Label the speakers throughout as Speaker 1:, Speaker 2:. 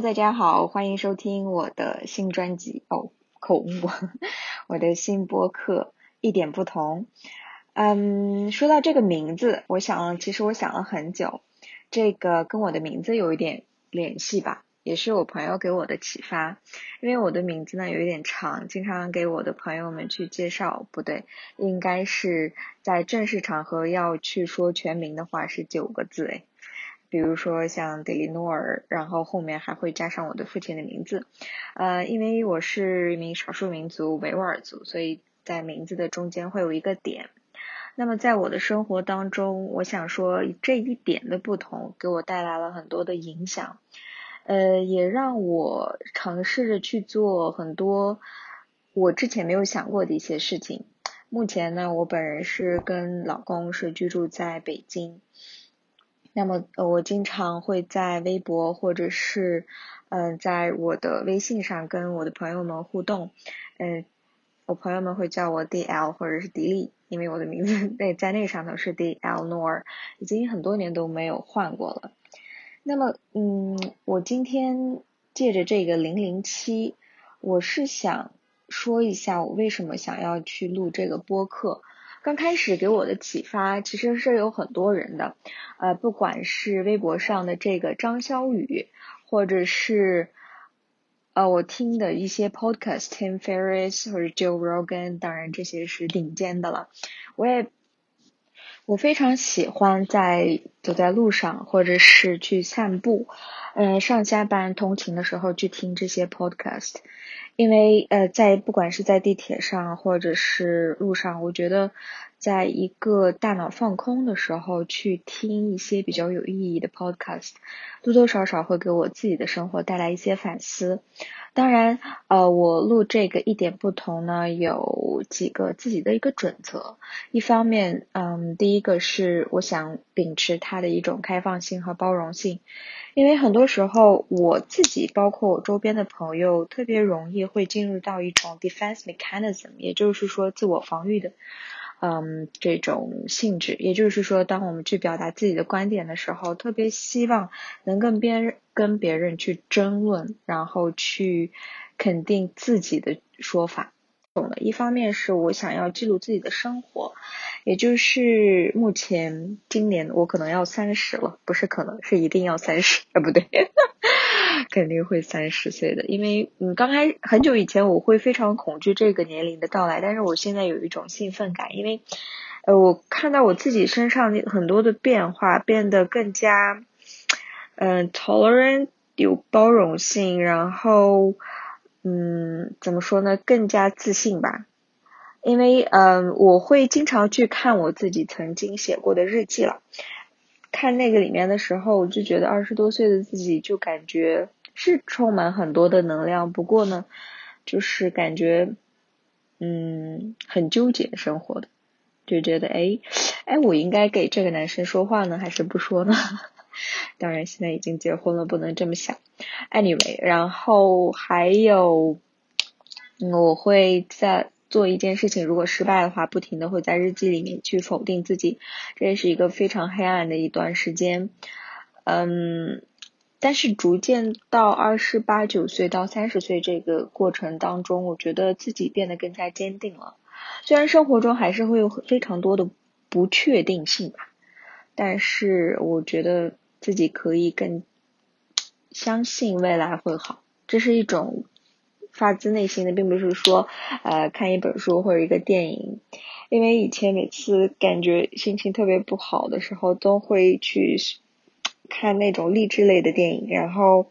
Speaker 1: 大家好，欢迎收听我的新专辑哦，口误，我的新播客一点不同。嗯，说到这个名字，我想，其实我想了很久，这个跟我的名字有一点联系吧，也是我朋友给我的启发。因为我的名字呢有一点长，经常给我的朋友们去介绍，不对，应该是在正式场合要去说全名的话是九个字诶。比如说像德里诺尔，然后后面还会加上我的父亲的名字，呃，因为我是一名少数民族维吾尔族，所以在名字的中间会有一个点。那么在我的生活当中，我想说这一点的不同给我带来了很多的影响，呃，也让我尝试着去做很多我之前没有想过的一些事情。目前呢，我本人是跟老公是居住在北京。那么，呃，我经常会在微博或者是，嗯，在我的微信上跟我的朋友们互动，嗯，我朋友们会叫我 D L 或者是迪丽，因为我的名字在在那上头是 D L Nor，已经很多年都没有换过了。那么，嗯，我今天借着这个零零七，我是想说一下我为什么想要去录这个播客。刚开始给我的启发其实是有很多人的，呃，不管是微博上的这个张潇雨，或者是呃我听的一些 podcast，Tim Ferriss 或者 Joe Rogan，当然这些是顶尖的了。我也我非常喜欢在走在路上，或者是去散步，嗯，上下班通勤的时候去听这些 podcast。因为呃，在不管是在地铁上或者是路上，我觉得在一个大脑放空的时候去听一些比较有意义的 podcast，多多少少会给我自己的生活带来一些反思。当然，呃，我录这个一点不同呢，有几个自己的一个准则。一方面，嗯，第一个是我想秉持它的一种开放性和包容性。因为很多时候，我自己包括我周边的朋友，特别容易会进入到一种 defense mechanism，也就是说自我防御的，嗯，这种性质。也就是说，当我们去表达自己的观点的时候，特别希望能跟别人跟别人去争论，然后去肯定自己的说法。懂的，一方面是我想要记录自己的生活。也就是目前今年我可能要三十了，不是可能是一定要三十啊，不对，肯定会三十岁的。因为嗯，刚开很久以前我会非常恐惧这个年龄的到来，但是我现在有一种兴奋感，因为呃，我看到我自己身上很多的变化，变得更加嗯 tolerant 有包容性，然后嗯怎么说呢，更加自信吧。因为嗯，我会经常去看我自己曾经写过的日记了。看那个里面的时候，我就觉得二十多岁的自己就感觉是充满很多的能量。不过呢，就是感觉嗯很纠结生活的，就觉得哎哎，我应该给这个男生说话呢，还是不说呢？当然现在已经结婚了，不能这么想。Anyway，然后还有我会在。做一件事情，如果失败的话，不停的会在日记里面去否定自己，这也是一个非常黑暗的一段时间。嗯，但是逐渐到二十八九岁到三十岁这个过程当中，我觉得自己变得更加坚定了。虽然生活中还是会有非常多的不确定性吧，但是我觉得自己可以更相信未来会好，这是一种。发自内心的，并不是说，呃，看一本书或者一个电影，因为以前每次感觉心情特别不好的时候，都会去看那种励志类的电影，然后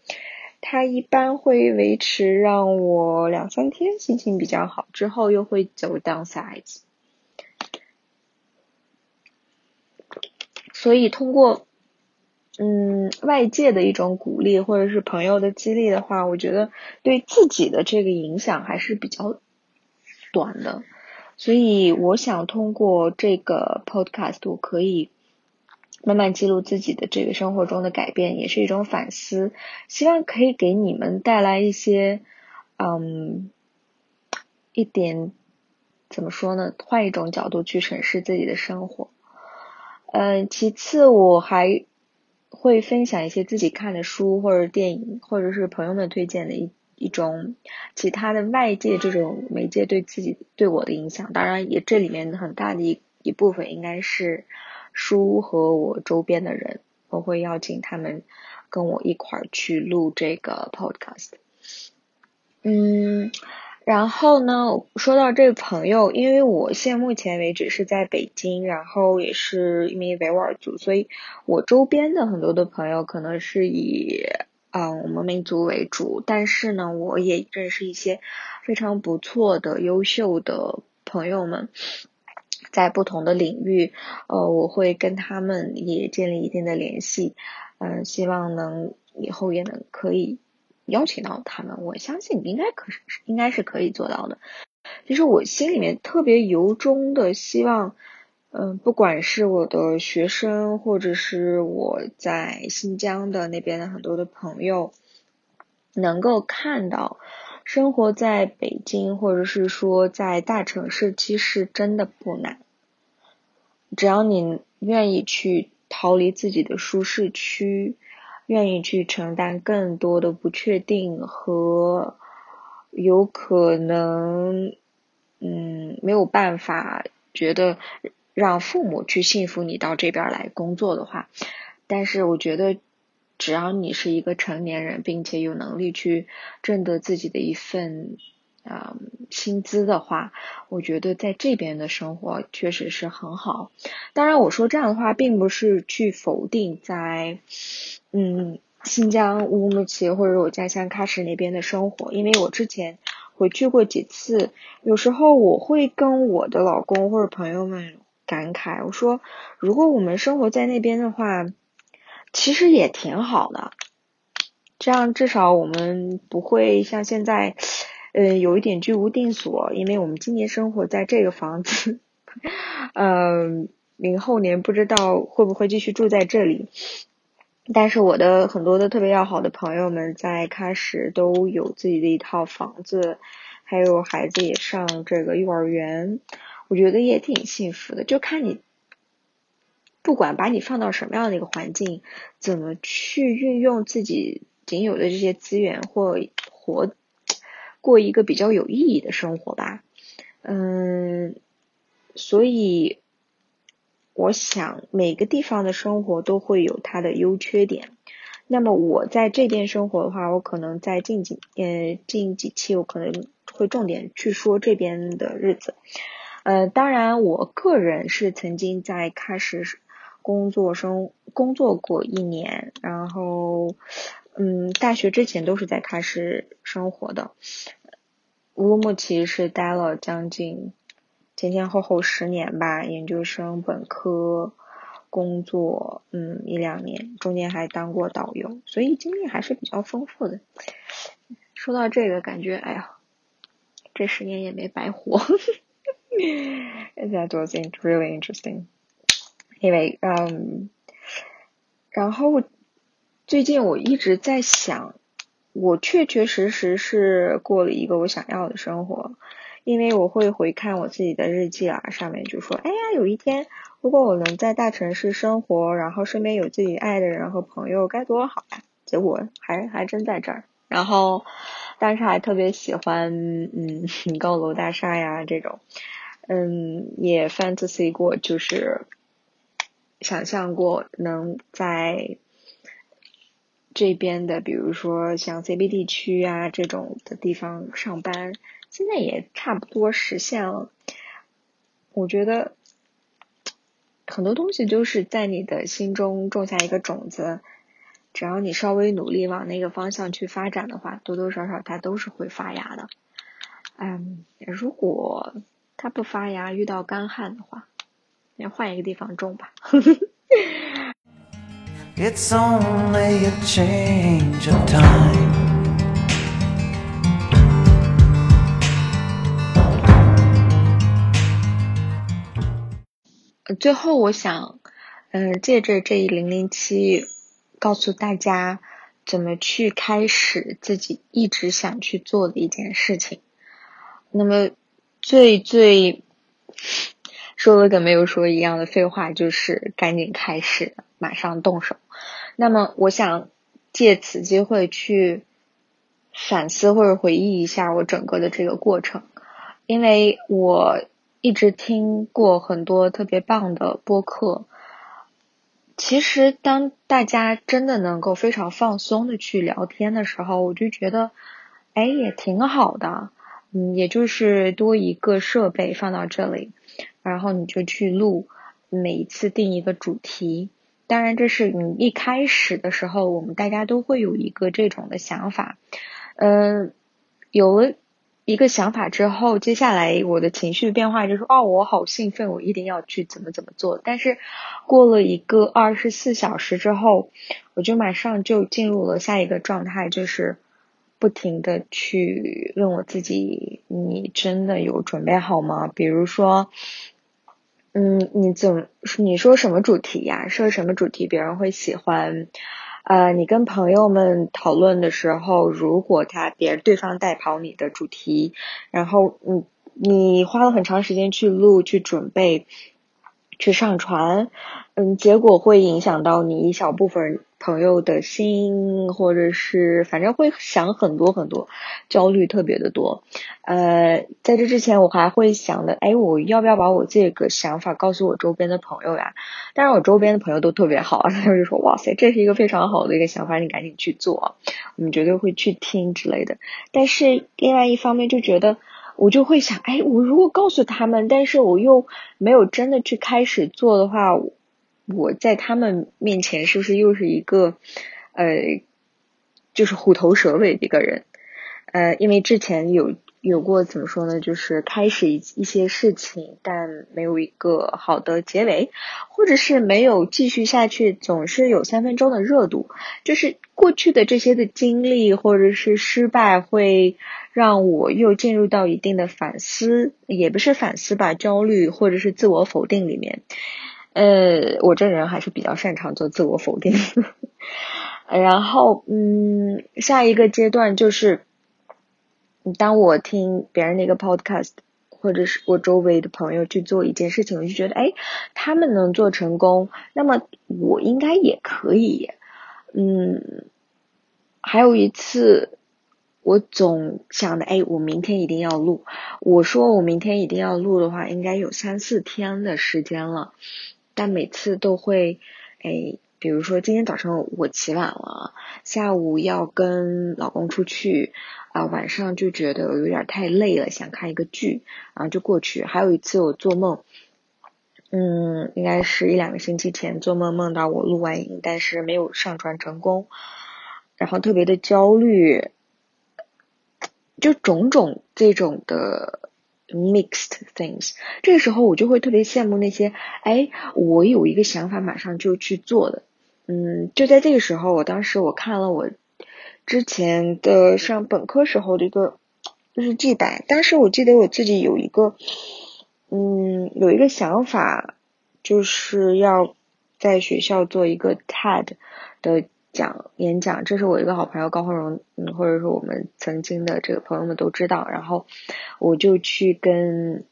Speaker 1: 它一般会维持让我两三天心情比较好，之后又会走 downsides，所以通过。嗯，外界的一种鼓励或者是朋友的激励的话，我觉得对自己的这个影响还是比较短的。所以我想通过这个 podcast，我可以慢慢记录自己的这个生活中的改变，也是一种反思。希望可以给你们带来一些，嗯，一点怎么说呢？换一种角度去审视自己的生活。嗯，其次我还。会分享一些自己看的书或者电影，或者是朋友们推荐的一一种其他的外界这种媒介对自己对我的影响。当然，也这里面很大的一一部分应该是书和我周边的人，我会邀请他们跟我一块儿去录这个 podcast。嗯。然后呢，说到这个朋友，因为我现目前为止是在北京，然后也是一名维吾尔族，所以我周边的很多的朋友可能是以嗯我们民族为主，但是呢，我也认识一些非常不错的、优秀的朋友们，在不同的领域，呃，我会跟他们也建立一定的联系，嗯，希望能以后也能可以。邀请到他们，我相信应该可是应该是可以做到的。其实我心里面特别由衷的希望，嗯，不管是我的学生，或者是我在新疆的那边的很多的朋友，能够看到生活在北京，或者是说在大城市，其实真的不难。只要你愿意去逃离自己的舒适区。愿意去承担更多的不确定和有可能，嗯，没有办法觉得让父母去信服你到这边来工作的话，但是我觉得只要你是一个成年人，并且有能力去挣得自己的一份。嗯，薪资的话，我觉得在这边的生活确实是很好。当然，我说这样的话，并不是去否定在嗯新疆乌鲁木齐或者我家乡喀什那边的生活，因为我之前回去过几次，有时候我会跟我的老公或者朋友们感慨，我说如果我们生活在那边的话，其实也挺好的，这样至少我们不会像现在。呃，有一点居无定所，因为我们今年生活在这个房子，嗯，明后年不知道会不会继续住在这里。但是我的很多的特别要好的朋友们在开始都有自己的一套房子，还有孩子也上这个幼儿园，我觉得也挺幸福的。就看你，不管把你放到什么样的一个环境，怎么去运用自己仅有的这些资源或活。过一个比较有意义的生活吧，嗯，所以我想每个地方的生活都会有它的优缺点。那么我在这边生活的话，我可能在近几呃近几期我可能会重点去说这边的日子。呃，当然我个人是曾经在开始工作生工作过一年，然后嗯大学之前都是在开始生活的。乌鲁木齐是待了将近前前后后十年吧，研究生、本科工作，嗯，一两年，中间还当过导游，所以经历还是比较丰富的。说到这个，感觉哎呀，这十年也没白活。That was really interesting. 因为嗯，然后最近我一直在想。我确确实实是过了一个我想要的生活，因为我会回看我自己的日记啊，上面就说，哎呀，有一天如果我能在大城市生活，然后身边有自己爱的人和朋友，该多好呀！结果还还真在这儿，然后当时还特别喜欢，嗯，高楼大厦呀这种，嗯，也 fantasy 过，就是想象过能在。这边的，比如说像 CBD 区啊这种的地方上班，现在也差不多实现了。我觉得很多东西都是在你的心中种下一个种子，只要你稍微努力往那个方向去发展的话，多多少少它都是会发芽的。嗯，如果它不发芽，遇到干旱的话，那换一个地方种吧。It's only a change of time. 最后，我想，嗯，借着这一零零七，告诉大家怎么去开始自己一直想去做的一件事情。那么，最最说了跟没有说一样的废话，就是赶紧开始，马上动手。那么我想借此机会去反思或者回忆一下我整个的这个过程，因为我一直听过很多特别棒的播客。其实当大家真的能够非常放松的去聊天的时候，我就觉得，哎，也挺好的。嗯，也就是多一个设备放到这里，然后你就去录，每一次定一个主题。当然，这是你一开始的时候，我们大家都会有一个这种的想法。嗯，有了一个想法之后，接下来我的情绪变化就是，哦，我好兴奋，我一定要去怎么怎么做。但是过了一个二十四小时之后，我就马上就进入了下一个状态，就是。不停的去问我自己，你真的有准备好吗？比如说，嗯，你怎你说什么主题呀？说什么主题别人会喜欢？呃，你跟朋友们讨论的时候，如果他别对方带跑你的主题，然后你你花了很长时间去录去准备。去上传，嗯，结果会影响到你一小部分朋友的心，或者是反正会想很多很多，焦虑特别的多。呃，在这之前我还会想的，哎，我要不要把我这个想法告诉我周边的朋友呀？但是我周边的朋友都特别好，他们就说，哇塞，这是一个非常好的一个想法，你赶紧去做，我们绝对会去听之类的。但是另外一方面就觉得。我就会想，哎，我如果告诉他们，但是我又没有真的去开始做的话，我在他们面前是不是又是一个，呃，就是虎头蛇尾的一个人？呃，因为之前有。有过怎么说呢？就是开始一一些事情，但没有一个好的结尾，或者是没有继续下去，总是有三分钟的热度。就是过去的这些的经历或者是失败，会让我又进入到一定的反思，也不是反思吧，焦虑或者是自我否定里面。呃，我这人还是比较擅长做自我否定。然后，嗯，下一个阶段就是。当我听别人的一个 podcast，或者是我周围的朋友去做一件事情，我就觉得，哎，他们能做成功，那么我应该也可以。嗯，还有一次，我总想的，哎，我明天一定要录。我说我明天一定要录的话，应该有三四天的时间了，但每次都会，哎，比如说今天早上我起晚了，下午要跟老公出去。啊，晚上就觉得有点太累了，想看一个剧，然后就过去。还有一次我做梦，嗯，应该是一两个星期前做梦梦到我录完音，但是没有上传成功，然后特别的焦虑，就种种这种的 mixed things。这个时候我就会特别羡慕那些，哎，我有一个想法马上就去做的，嗯，就在这个时候，我当时我看了我。之前的上本科时候的一个日记本，当时我记得我自己有一个，嗯，有一个想法，就是要在学校做一个 TED 的讲演讲。这是我一个好朋友高慧荣，嗯，或者说我们曾经的这个朋友们都知道。然后我就去跟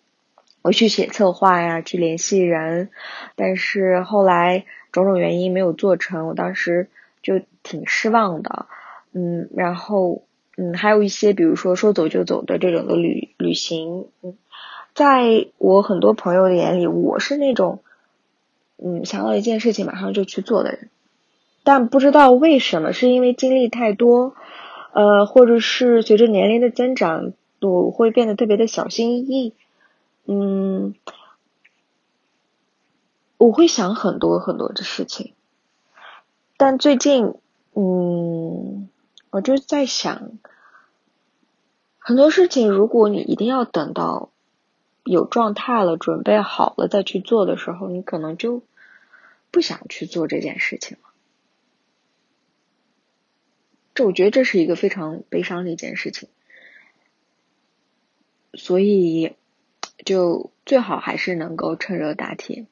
Speaker 1: 我去写策划呀，去联系人，但是后来种种原因没有做成，我当时就挺失望的。嗯，然后嗯，还有一些，比如说说走就走的这种的旅旅行，嗯，在我很多朋友的眼里，我是那种嗯想到一件事情马上就去做的人，但不知道为什么，是因为经历太多，呃，或者是随着年龄的增长，我会变得特别的小心翼翼，嗯，我会想很多很多的事情，但最近嗯。我就在想，很多事情，如果你一定要等到有状态了、准备好了再去做的时候，你可能就不想去做这件事情了。这我觉得这是一个非常悲伤的一件事情，所以就最好还是能够趁热打铁。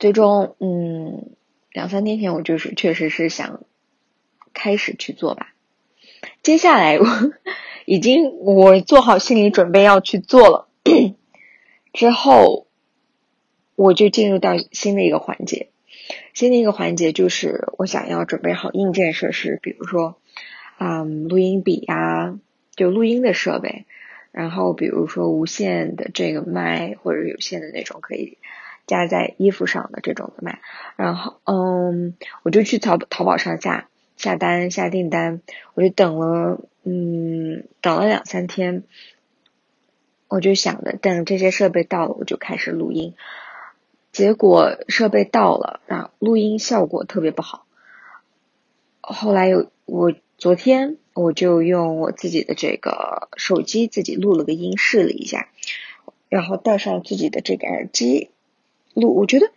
Speaker 1: 最终，嗯，两三天前我就是确实是想。开始去做吧。接下来我 已经我做好心理准备要去做了，之后我就进入到新的一个环节。新的一个环节就是我想要准备好硬件设施，比如说，嗯，录音笔呀，就录音的设备，然后比如说无线的这个麦或者有线的那种可以加在衣服上的这种的麦，然后嗯，我就去淘淘宝上下下单下订单，我就等了嗯等了两三天，我就想着等这些设备到了我就开始录音。结果设备到了，然后录音效果特别不好。后来有我昨天我就用我自己的这个手机自己录了个音试了一下，然后戴上自己的这个耳机录，我觉得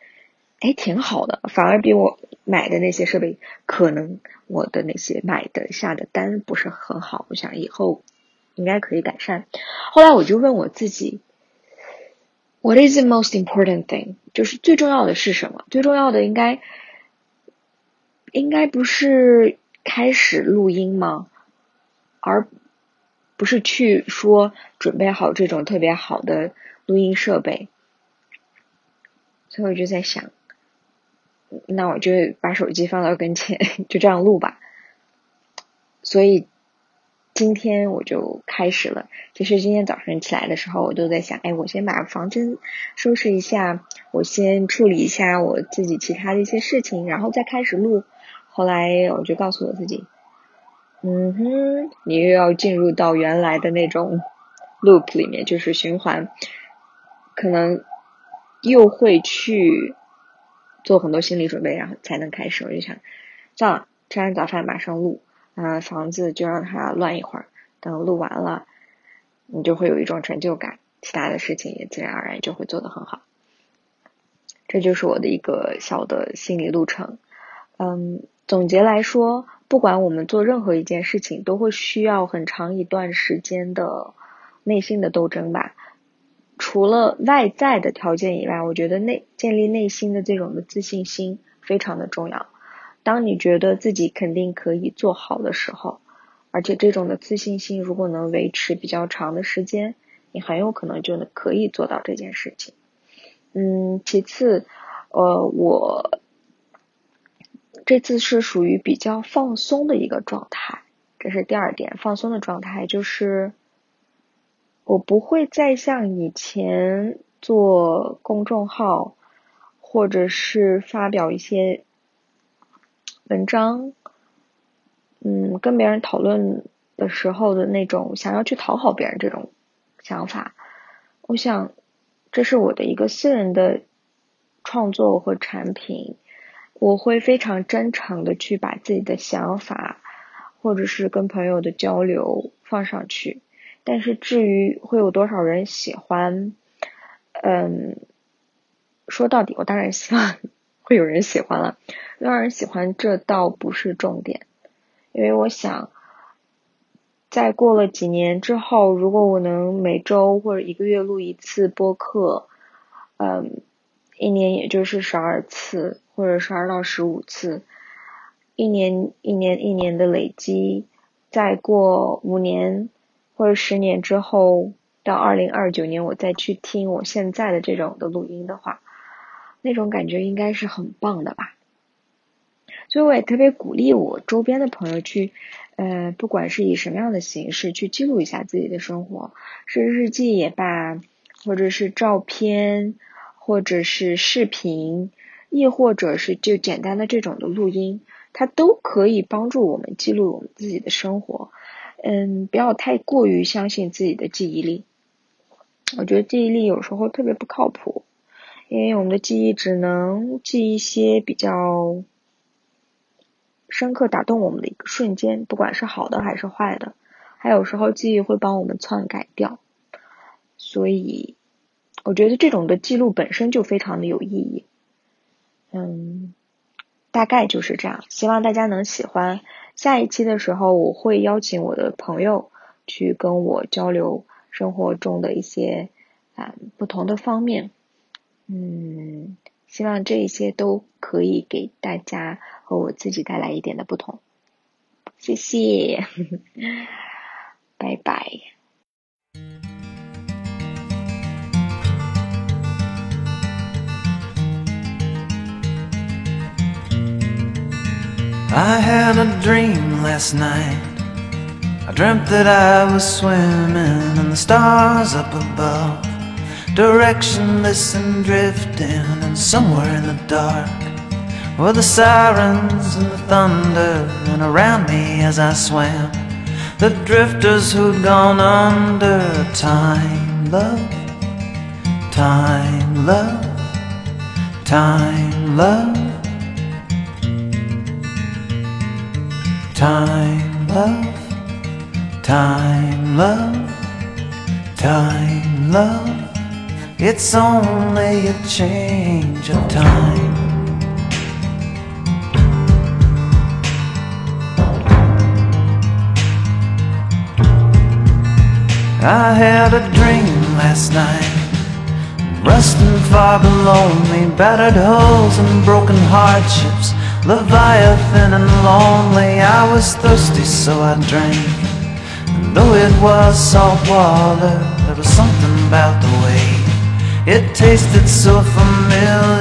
Speaker 1: 哎挺好的，反而比我买的那些设备可能我的那些买的下的单不是很好，我想以后应该可以改善。后来我就问我自己。What is the most important thing？就是最重要的是什么？最重要的应该应该不是开始录音吗？而不是去说准备好这种特别好的录音设备。所以我就在想，那我就把手机放到跟前，就这样录吧。所以。今天我就开始了。其实今天早上起来的时候，我都在想，哎，我先把房间收拾一下，我先处理一下我自己其他的一些事情，然后再开始录。后来我就告诉我自己，嗯哼，你又要进入到原来的那种 loop 里面，就是循环，可能又会去做很多心理准备，然后才能开始。我就想，算了，吃完早饭马上录。啊，房子就让它乱一会儿，等录完了，你就会有一种成就感，其他的事情也自然而然就会做得很好。这就是我的一个小的心理路程。嗯，总结来说，不管我们做任何一件事情，都会需要很长一段时间的内心的斗争吧。除了外在的条件以外，我觉得内建立内心的这种的自信心非常的重要。当你觉得自己肯定可以做好的时候，而且这种的自信心如果能维持比较长的时间，你很有可能就能可以做到这件事情。嗯，其次，呃，我这次是属于比较放松的一个状态，这是第二点，放松的状态就是我不会再像以前做公众号，或者是发表一些。文章，嗯，跟别人讨论的时候的那种想要去讨好别人这种想法，我想这是我的一个私人的创作和产品，我会非常真诚的去把自己的想法或者是跟朋友的交流放上去，但是至于会有多少人喜欢，嗯，说到底，我当然希望。会有人喜欢了，让人喜欢这倒不是重点，因为我想，在过了几年之后，如果我能每周或者一个月录一次播客，嗯，一年也就是十二次或者十二到十五次，一年一年一年的累积，再过五年或者十年之后，到二零二九年我再去听我现在的这种的录音的话。那种感觉应该是很棒的吧，所以我也特别鼓励我周边的朋友去，呃，不管是以什么样的形式去记录一下自己的生活，是日记也罢，或者是照片，或者是视频，亦或者是就简单的这种的录音，它都可以帮助我们记录我们自己的生活。嗯，不要太过于相信自己的记忆力，我觉得记忆力有时候特别不靠谱。因为我们的记忆只能记一些比较深刻、打动我们的一个瞬间，不管是好的还是坏的，还有时候记忆会帮我们篡改掉，所以我觉得这种的记录本身就非常的有意义。嗯，大概就是这样，希望大家能喜欢。下一期的时候，我会邀请我的朋友去跟我交流生活中的一些啊不同的方面。嗯，希望这一些都可以给大家和我自己带来一点的不同。谢谢，拜拜。
Speaker 2: I had a dream last night. I dreamt that I was swimming in the stars up above, directionless and drifting, and somewhere in the dark were the sirens and the thunder, and around me as I swam, the drifters who'd gone under. Time, love, time, love, time, love. Time, love, time, love, time, love. It's only a change of time. I had a dream last night, rusting far below me, battered hulls and broken hardships, Leviathan and lonely. I was thirsty, so I drank. And though it was salt water, there was something about the way it tasted so familiar.